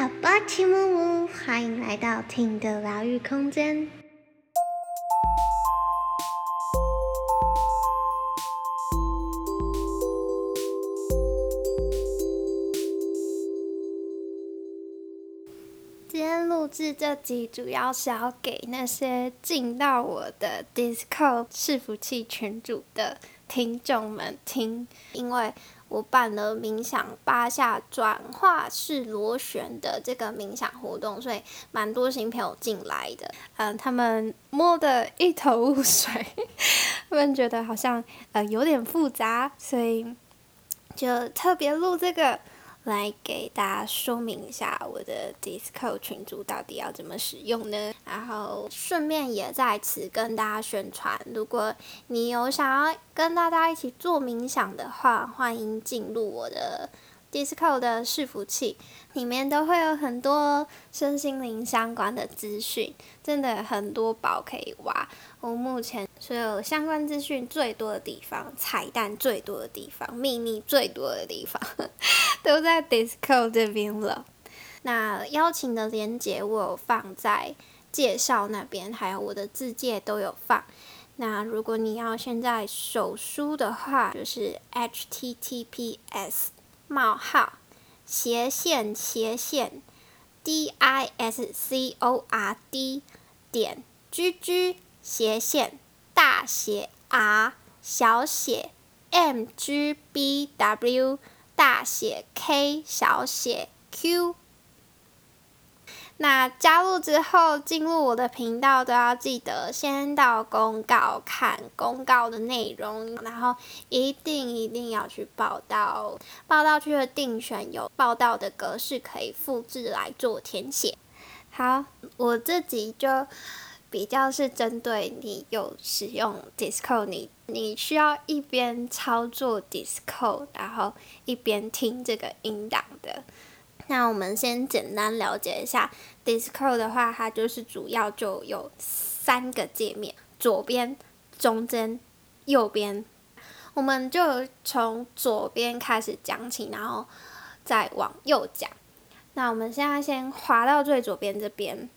好吧，齐木木，欢迎来到听的疗愈空间。今天录制这集，主要是要给那些进到我的 Discord 伺服器群组的听众们听，因为。我办了冥想八下转化式螺旋的这个冥想活动，所以蛮多新朋友进来的。嗯，他们摸得一头雾水，他们觉得好像呃有点复杂，所以就特别录这个。来给大家说明一下我的 Discord 群组到底要怎么使用呢？然后顺便也在此跟大家宣传，如果你有想要跟大家一起做冥想的话，欢迎进入我的。Disco 的伺服器里面都会有很多身心灵相关的资讯，真的很多宝可以挖。我目前所有相关资讯最多的地方、彩蛋最多的地方、秘密最多的地方，都在 Disco 这边了。那邀请的链接我有放在介绍那边，还有我的字界都有放。那如果你要现在手书的话，就是 HTTPS。冒号斜线斜线 d i s c o r d 点 g g 斜线大写 R 小写 M G B W 大写 K 小写 Q。那加入之后，进入我的频道都要记得先到公告看公告的内容，然后一定一定要去报道。报道区的定选有报道的格式可以复制来做填写。好，我自己就比较是针对你有使用 d i s c o 你你需要一边操作 d i s c o 然后一边听这个音档的。那我们先简单了解一下，Discord 的话，它就是主要就有三个界面，左边、中间、右边。我们就从左边开始讲起，然后再往右讲。那我们现在先滑到最左边这边，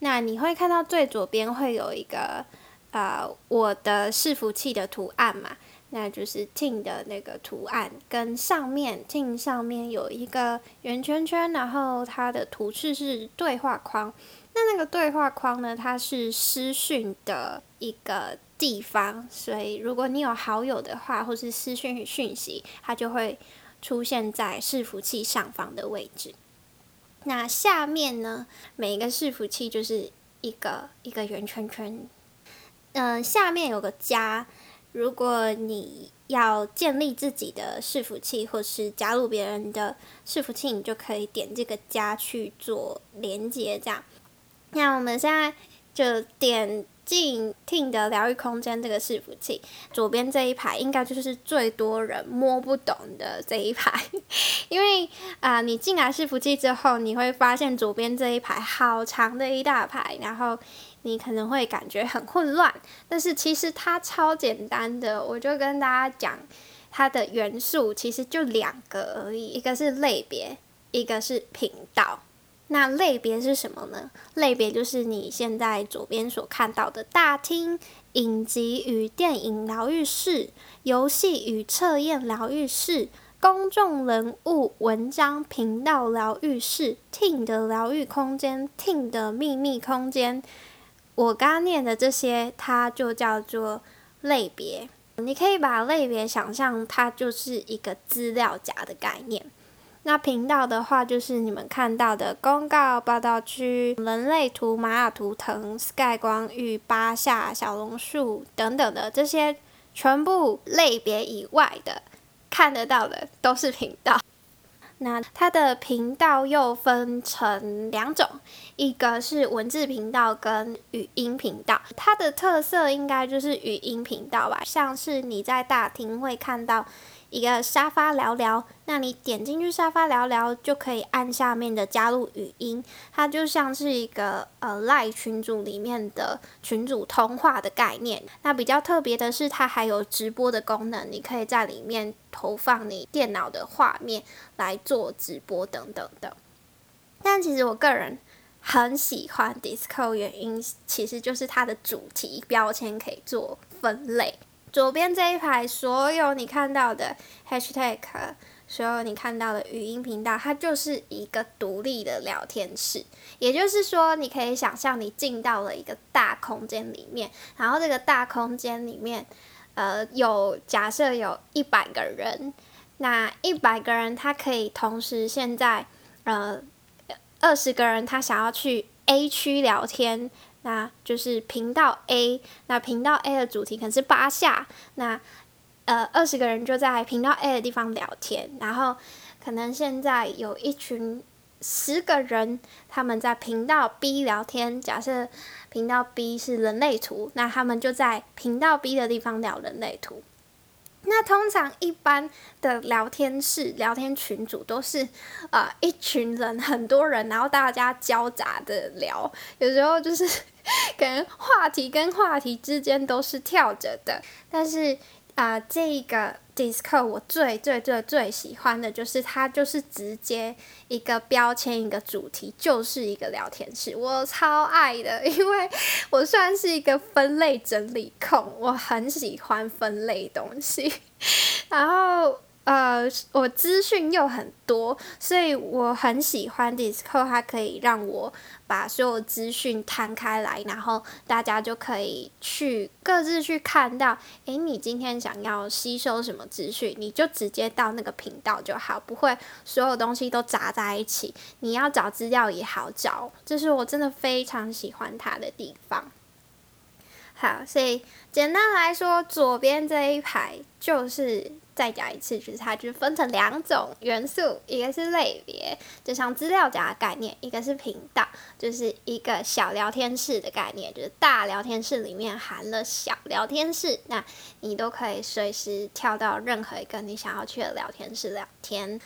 那你会看到最左边会有一个呃我的伺服器的图案嘛？那就是 tin 的那个图案，跟上面 tin 上面有一个圆圈圈，然后它的图示是对话框。那那个对话框呢，它是私讯的一个地方，所以如果你有好友的话，或是私讯讯息，它就会出现在伺服器上方的位置。那下面呢，每一个伺服器就是一个一个圆圈圈，嗯，下面有个加。如果你要建立自己的伺服器，或是加入别人的伺服器，你就可以点这个加去做连接。这样，那我们现在就点进 Ting 的疗愈空间这个伺服器，左边这一排应该就是最多人摸不懂的这一排，因为啊，你进来伺服器之后，你会发现左边这一排好长的一大排，然后。你可能会感觉很混乱，但是其实它超简单的。我就跟大家讲，它的元素其实就两个而已，一个是类别，一个是频道。那类别是什么呢？类别就是你现在左边所看到的大厅、影集与电影疗愈室、游戏与测验疗愈室、公众人物文章频道疗愈室、Ting 的疗愈空间、Ting 的秘密空间。我刚念的这些，它就叫做类别。你可以把类别想象它就是一个资料夹的概念。那频道的话，就是你们看到的公告、报道区、人类图、马雅图腾、Sky 光域、八下、小龙树等等的这些全部类别以外的看得到的，都是频道。那它的频道又分成两种，一个是文字频道跟语音频道。它的特色应该就是语音频道吧，像是你在大厅会看到。一个沙发聊聊，那你点进去沙发聊聊，就可以按下面的加入语音，它就像是一个呃赖群组里面的群组通话的概念。那比较特别的是，它还有直播的功能，你可以在里面投放你电脑的画面来做直播等等的。但其实我个人很喜欢 Discord，原因其实就是它的主题标签可以做分类。左边这一排所有你看到的 Hashtag，所有你看到的语音频道，它就是一个独立的聊天室。也就是说，你可以想象你进到了一个大空间里面，然后这个大空间里面，呃，有假设有一百个人，那一百个人他可以同时现在，呃。二十个人，他想要去 A 区聊天，那就是频道 A。那频道 A 的主题可能是八下，那呃二十个人就在频道 A 的地方聊天。然后可能现在有一群十个人，他们在频道 B 聊天。假设频道 B 是人类图，那他们就在频道 B 的地方聊人类图。那通常一般的聊天室、聊天群组都是，呃，一群人，很多人，然后大家交杂的聊，有时候就是 可能话题跟话题之间都是跳着的，但是。啊，这个 disco 我最最最最喜欢的就是它，就是直接一个标签一个主题，就是一个聊天室，我超爱的，因为我算是一个分类整理控，我很喜欢分类东西，然后。呃，我资讯又很多，所以我很喜欢 Discord，它可以让我把所有资讯摊开来，然后大家就可以去各自去看到，诶，你今天想要吸收什么资讯，你就直接到那个频道就好，不会所有东西都杂在一起，你要找资料也好找，这是我真的非常喜欢它的地方。好，所以简单来说，左边这一排就是再讲一次，就是它就分成两种元素，一个是类别，就像资料夹的概念；一个是频道，就是一个小聊天室的概念，就是大聊天室里面含了小聊天室，那你都可以随时跳到任何一个你想要去的聊天室聊天。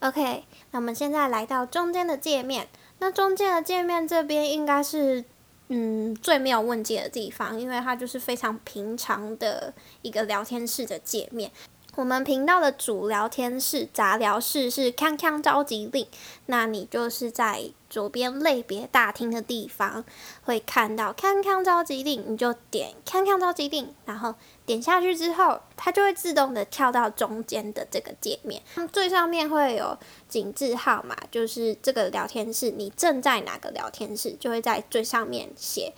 OK，那我们现在来到中间的界面，那中间的界面这边应该是。嗯，最没有问题的地方，因为它就是非常平常的一个聊天室的界面。我们频道的主聊天室杂聊室是康康召集令，那你就是在左边类别大厅的地方会看到康康召集令，你就点康康召集令，然后点下去之后，它就会自动的跳到中间的这个界面，最上面会有井字号码，就是这个聊天室你正在哪个聊天室，就会在最上面写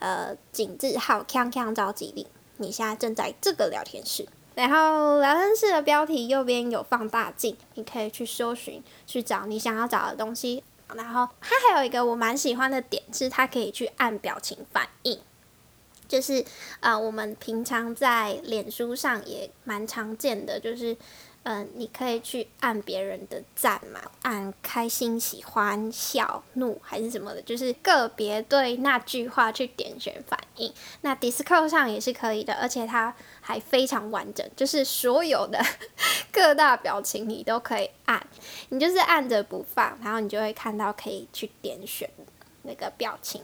呃井字号康康召集令，你现在正在这个聊天室。然后聊天室的标题右边有放大镜，你可以去搜寻，去找你想要找的东西。然后它还有一个我蛮喜欢的点是，它可以去按表情反应，就是呃我们平常在脸书上也蛮常见的，就是。嗯，你可以去按别人的赞嘛，按开心、喜欢、笑、怒还是什么的，就是个别对那句话去点选反应。那 d i s c o 上也是可以的，而且它还非常完整，就是所有的 各大表情你都可以按，你就是按着不放，然后你就会看到可以去点选那个表情。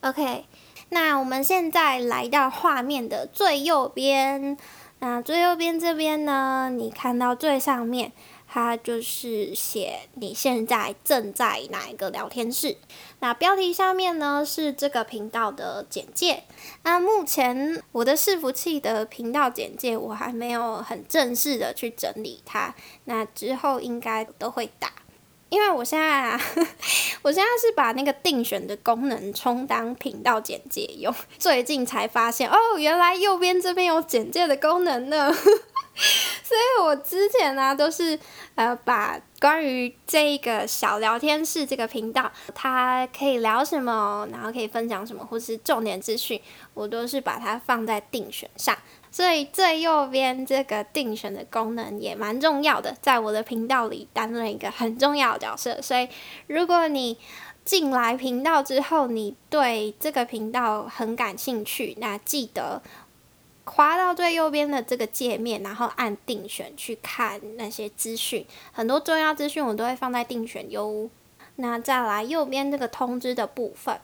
OK，那我们现在来到画面的最右边。那最右边这边呢？你看到最上面，它就是写你现在正在哪一个聊天室。那标题下面呢是这个频道的简介。那目前我的伺服器的频道简介我还没有很正式的去整理它，那之后应该都会打。因为我现在啊，我现在是把那个定选的功能充当频道简介用，最近才发现哦，原来右边这边有简介的功能呢。所以我之前呢都是呃把关于这个小聊天室这个频道，它可以聊什么，然后可以分享什么，或是重点资讯，我都是把它放在定选上。所以最右边这个定选的功能也蛮重要的，在我的频道里担任一个很重要的角色。所以如果你进来频道之后，你对这个频道很感兴趣，那记得滑到最右边的这个界面，然后按定选去看那些资讯。很多重要资讯我都会放在定选哟。那再来右边这个通知的部分。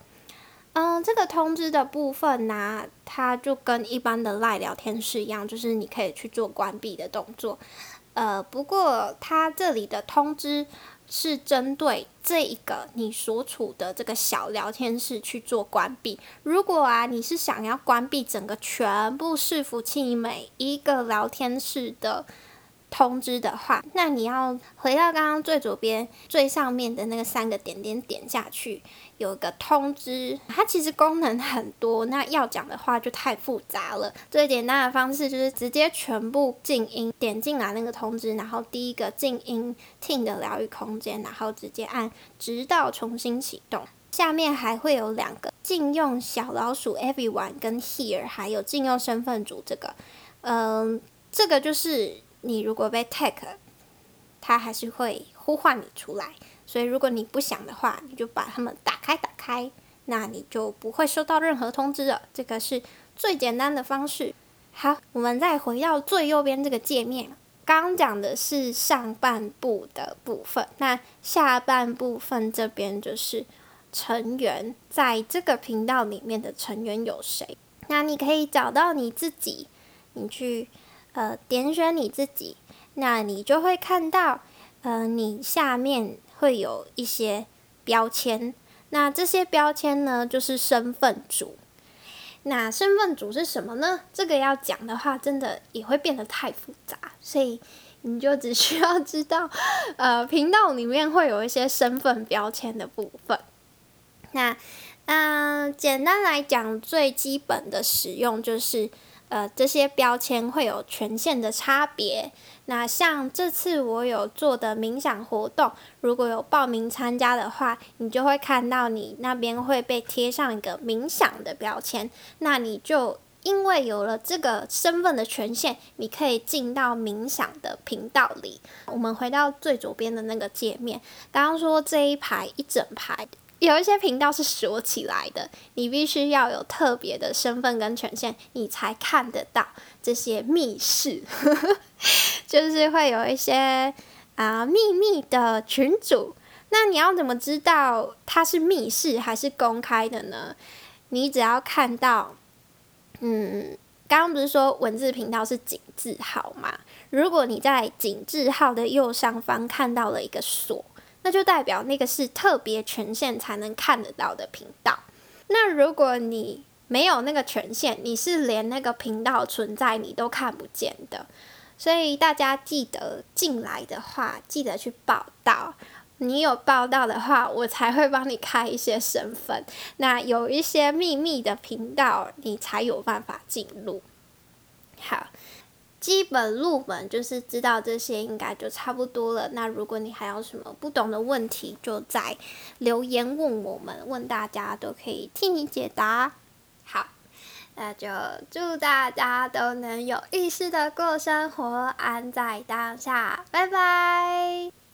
嗯，这个通知的部分呢，它就跟一般的赖聊天室一样，就是你可以去做关闭的动作。呃，不过它这里的通知是针对这一个你所处的这个小聊天室去做关闭。如果啊，你是想要关闭整个全部伺服器每一个聊天室的。通知的话，那你要回到刚刚最左边最上面的那个三个点点点下去，有个通知，它其实功能很多，那要讲的话就太复杂了。最简单的方式就是直接全部静音，点进来那个通知，然后第一个静音听的疗愈空间，然后直接按直到重新启动。下面还会有两个禁用小老鼠 Everyone 跟 Here，还有禁用身份组这个，嗯，这个就是。你如果被 tag，它还是会呼唤你出来。所以如果你不想的话，你就把它们打开打开，那你就不会收到任何通知了。这个是最简单的方式。好，我们再回到最右边这个界面，刚刚讲的是上半部的部分，那下半部分这边就是成员在这个频道里面的成员有谁？那你可以找到你自己，你去。呃，点选你自己，那你就会看到，呃，你下面会有一些标签。那这些标签呢，就是身份组。那身份组是什么呢？这个要讲的话，真的也会变得太复杂，所以你就只需要知道，呃，频道里面会有一些身份标签的部分。那，嗯，简单来讲，最基本的使用就是。呃，这些标签会有权限的差别。那像这次我有做的冥想活动，如果有报名参加的话，你就会看到你那边会被贴上一个冥想的标签。那你就因为有了这个身份的权限，你可以进到冥想的频道里。我们回到最左边的那个界面，刚刚说这一排一整排。有一些频道是锁起来的，你必须要有特别的身份跟权限，你才看得到这些密室，就是会有一些啊秘密的群主。那你要怎么知道它是密室还是公开的呢？你只要看到，嗯，刚刚不是说文字频道是井字号吗？如果你在井字号的右上方看到了一个锁。那就代表那个是特别权限才能看得到的频道。那如果你没有那个权限，你是连那个频道存在你都看不见的。所以大家记得进来的话，记得去报道。你有报道的话，我才会帮你开一些身份。那有一些秘密的频道，你才有办法进入。好。基本入门就是知道这些，应该就差不多了。那如果你还有什么不懂的问题，就在留言问我们，问大家都可以替你解答。好，那就祝大家都能有意识的过生活，安在当下，拜拜。